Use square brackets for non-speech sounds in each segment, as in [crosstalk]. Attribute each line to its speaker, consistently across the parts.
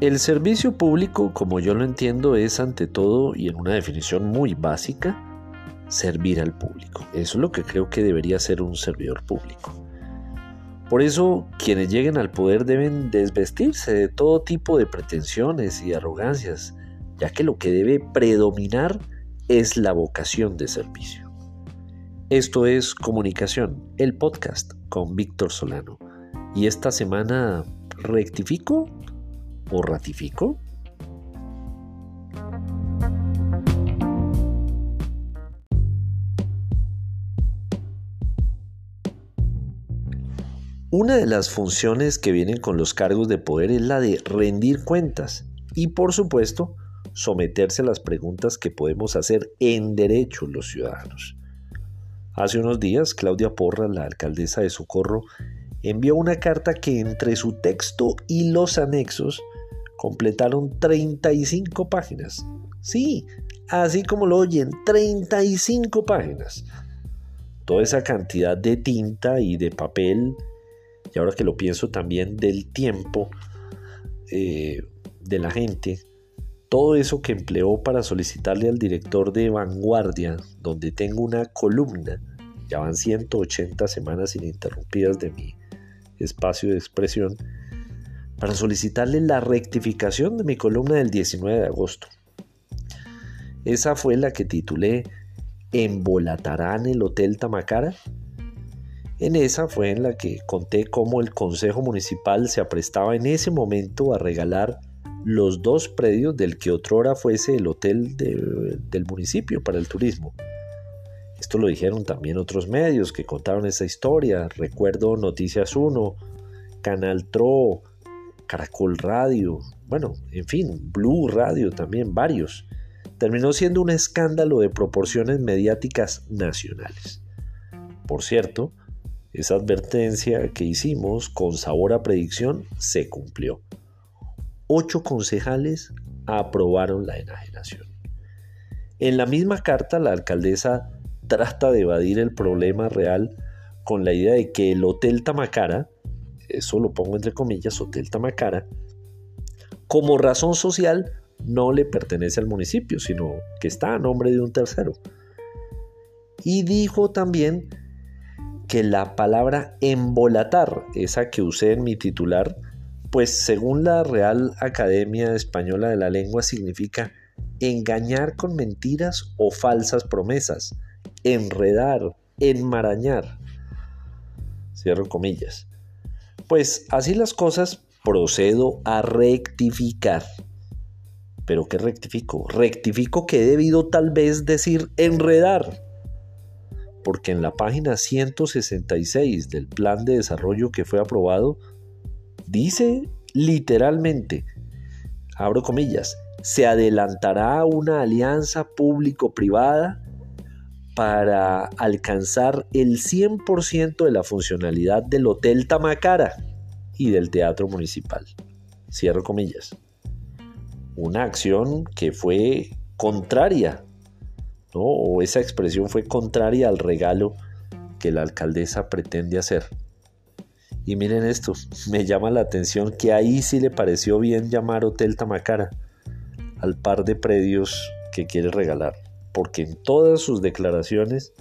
Speaker 1: El servicio público, como yo lo entiendo, es ante todo y en una definición muy básica, servir al público. Eso es lo que creo que debería ser un servidor público. Por eso, quienes lleguen al poder deben desvestirse de todo tipo de pretensiones y arrogancias, ya que lo que debe predominar es la vocación de servicio. Esto es Comunicación, el podcast con Víctor Solano. Y esta semana rectifico o ratifico? Una de las funciones que vienen con los cargos de poder es la de rendir cuentas y por supuesto someterse a las preguntas que podemos hacer en derecho los ciudadanos. Hace unos días Claudia Porra, la alcaldesa de Socorro, envió una carta que entre su texto y los anexos completaron 35 páginas. Sí, así como lo oyen, 35 páginas. Toda esa cantidad de tinta y de papel, y ahora que lo pienso también del tiempo eh, de la gente, todo eso que empleó para solicitarle al director de Vanguardia, donde tengo una columna, ya van 180 semanas ininterrumpidas de mi espacio de expresión, para solicitarle la rectificación de mi columna del 19 de agosto. Esa fue la que titulé ¿Embolatarán el Hotel Tamacara? En esa fue en la que conté cómo el Consejo Municipal se aprestaba en ese momento a regalar los dos predios del que otrora fuese el hotel del municipio para el turismo. Esto lo dijeron también otros medios que contaron esa historia. Recuerdo Noticias 1, Canal Tro, Caracol Radio, bueno, en fin, Blue Radio también, varios. Terminó siendo un escándalo de proporciones mediáticas nacionales. Por cierto, esa advertencia que hicimos con sabor a predicción se cumplió. Ocho concejales aprobaron la enajenación. En la misma carta, la alcaldesa trata de evadir el problema real con la idea de que el Hotel Tamacara eso lo pongo entre comillas, Hotel Tamacara, como razón social no le pertenece al municipio, sino que está a nombre de un tercero. Y dijo también que la palabra embolatar, esa que usé en mi titular, pues según la Real Academia Española de la Lengua significa engañar con mentiras o falsas promesas, enredar, enmarañar. Cierro comillas. Pues así las cosas, procedo a rectificar. ¿Pero qué rectifico? Rectifico que he debido tal vez decir enredar. Porque en la página 166 del plan de desarrollo que fue aprobado, dice literalmente, abro comillas, se adelantará una alianza público-privada para alcanzar el 100% de la funcionalidad del Hotel Tamacara y del Teatro Municipal. Cierro comillas. Una acción que fue contraria, ¿no? o esa expresión fue contraria al regalo que la alcaldesa pretende hacer. Y miren esto, me llama la atención que ahí sí le pareció bien llamar Hotel Tamacara al par de predios que quiere regalar porque en todas sus declaraciones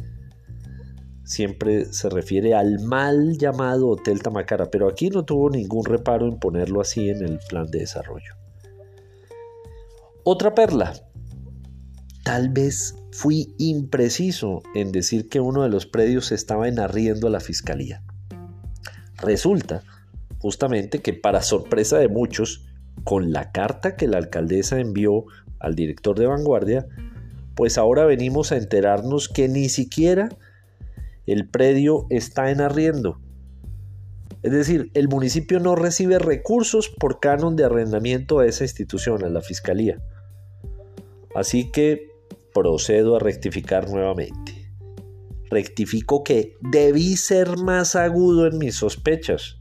Speaker 1: siempre se refiere al mal llamado Hotel Tamacara, pero aquí no tuvo ningún reparo en ponerlo así en el plan de desarrollo. Otra perla. Tal vez fui impreciso en decir que uno de los predios estaba en arriendo a la fiscalía. Resulta justamente que para sorpresa de muchos, con la carta que la alcaldesa envió al director de vanguardia, pues ahora venimos a enterarnos que ni siquiera el predio está en arriendo. Es decir, el municipio no recibe recursos por canon de arrendamiento a esa institución, a la fiscalía. Así que procedo a rectificar nuevamente. Rectifico que debí ser más agudo en mis sospechas.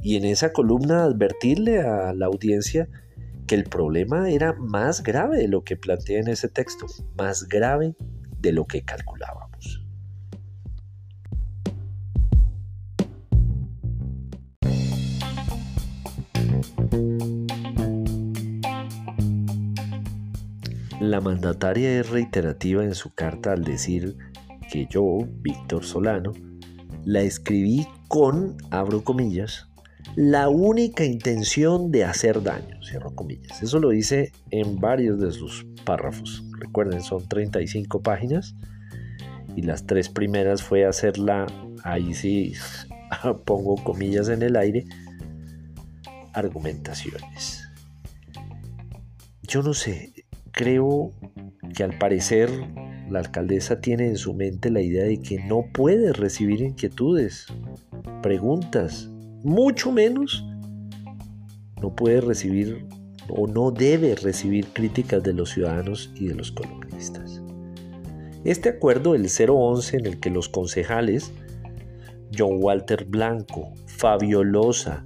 Speaker 1: Y en esa columna advertirle a la audiencia que el problema era más grave de lo que plantea en ese texto, más grave de lo que calculábamos. La mandataria es reiterativa en su carta al decir que yo, Víctor Solano, la escribí con, abro comillas, la única intención de hacer daño, cierro comillas. Eso lo dice en varios de sus párrafos. Recuerden, son 35 páginas y las tres primeras fue hacerla, ahí sí [laughs] pongo comillas en el aire, argumentaciones. Yo no sé, creo que al parecer la alcaldesa tiene en su mente la idea de que no puede recibir inquietudes, preguntas, mucho menos no puede recibir o no debe recibir críticas de los ciudadanos y de los columnistas. Este acuerdo, el 011, en el que los concejales John Walter Blanco, Fabio Loza,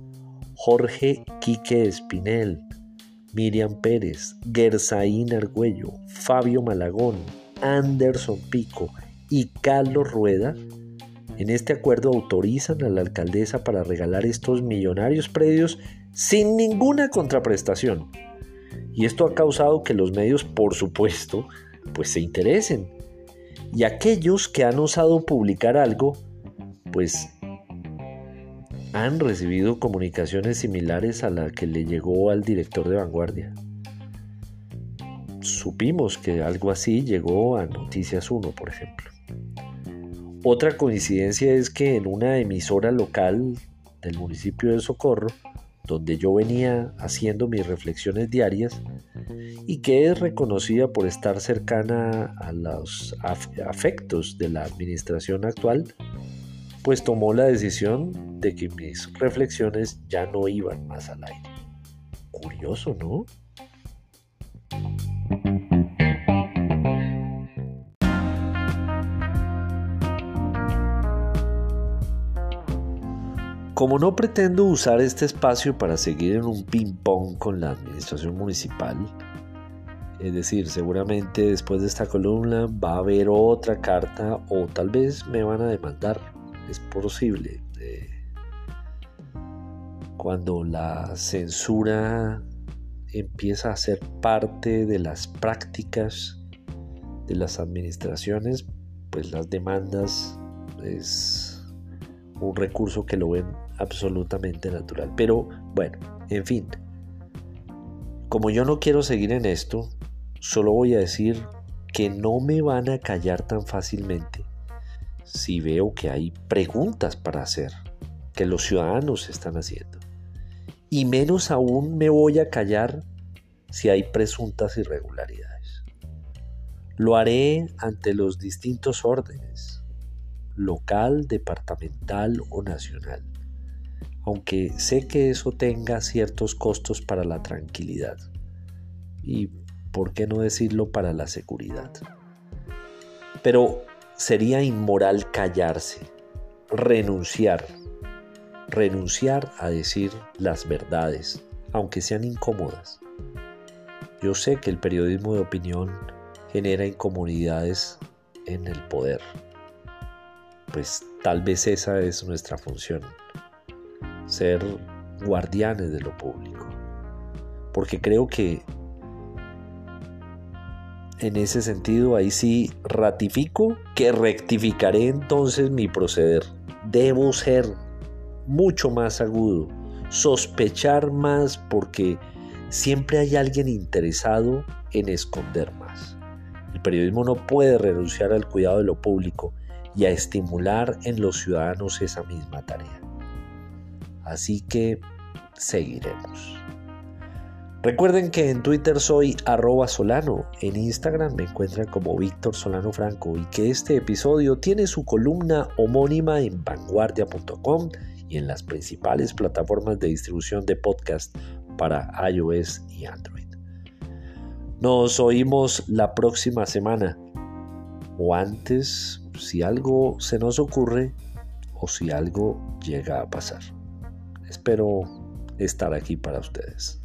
Speaker 1: Jorge Quique Espinel, Miriam Pérez, Gersaín Argüello, Fabio Malagón, Anderson Pico y Carlos Rueda, en este acuerdo autorizan a la alcaldesa para regalar estos millonarios predios sin ninguna contraprestación. Y esto ha causado que los medios, por supuesto, pues se interesen. Y aquellos que han osado publicar algo, pues han recibido comunicaciones similares a la que le llegó al director de vanguardia. Supimos que algo así llegó a Noticias 1, por ejemplo. Otra coincidencia es que en una emisora local del municipio de Socorro, donde yo venía haciendo mis reflexiones diarias y que es reconocida por estar cercana a los afectos de la administración actual, pues tomó la decisión de que mis reflexiones ya no iban más al aire. Curioso, ¿no? Como no pretendo usar este espacio para seguir en un ping-pong con la administración municipal, es decir, seguramente después de esta columna va a haber otra carta o tal vez me van a demandar es posible. cuando la censura empieza a ser parte de las prácticas de las administraciones, pues las demandas es un recurso que lo ven absolutamente natural. Pero bueno, en fin, como yo no quiero seguir en esto, solo voy a decir que no me van a callar tan fácilmente si veo que hay preguntas para hacer, que los ciudadanos están haciendo. Y menos aún me voy a callar si hay presuntas irregularidades. Lo haré ante los distintos órdenes, local, departamental o nacional, aunque sé que eso tenga ciertos costos para la tranquilidad y, por qué no decirlo, para la seguridad. Pero sería inmoral callarse, renunciar, renunciar a decir las verdades, aunque sean incómodas. Yo sé que el periodismo de opinión genera incomodidades en el poder, pues tal vez esa es nuestra función, ser guardianes de lo público, porque creo que en ese sentido, ahí sí ratifico que rectificaré entonces mi proceder. Debo ser mucho más agudo, sospechar más porque siempre hay alguien interesado en esconder más. El periodismo no puede renunciar al cuidado de lo público y a estimular en los ciudadanos esa misma tarea. Así que seguiremos. Recuerden que en Twitter soy arroba solano, en Instagram me encuentran como Víctor Solano Franco y que este episodio tiene su columna homónima en vanguardia.com y en las principales plataformas de distribución de podcast para iOS y Android. Nos oímos la próxima semana o antes si algo se nos ocurre o si algo llega a pasar. Espero estar aquí para ustedes.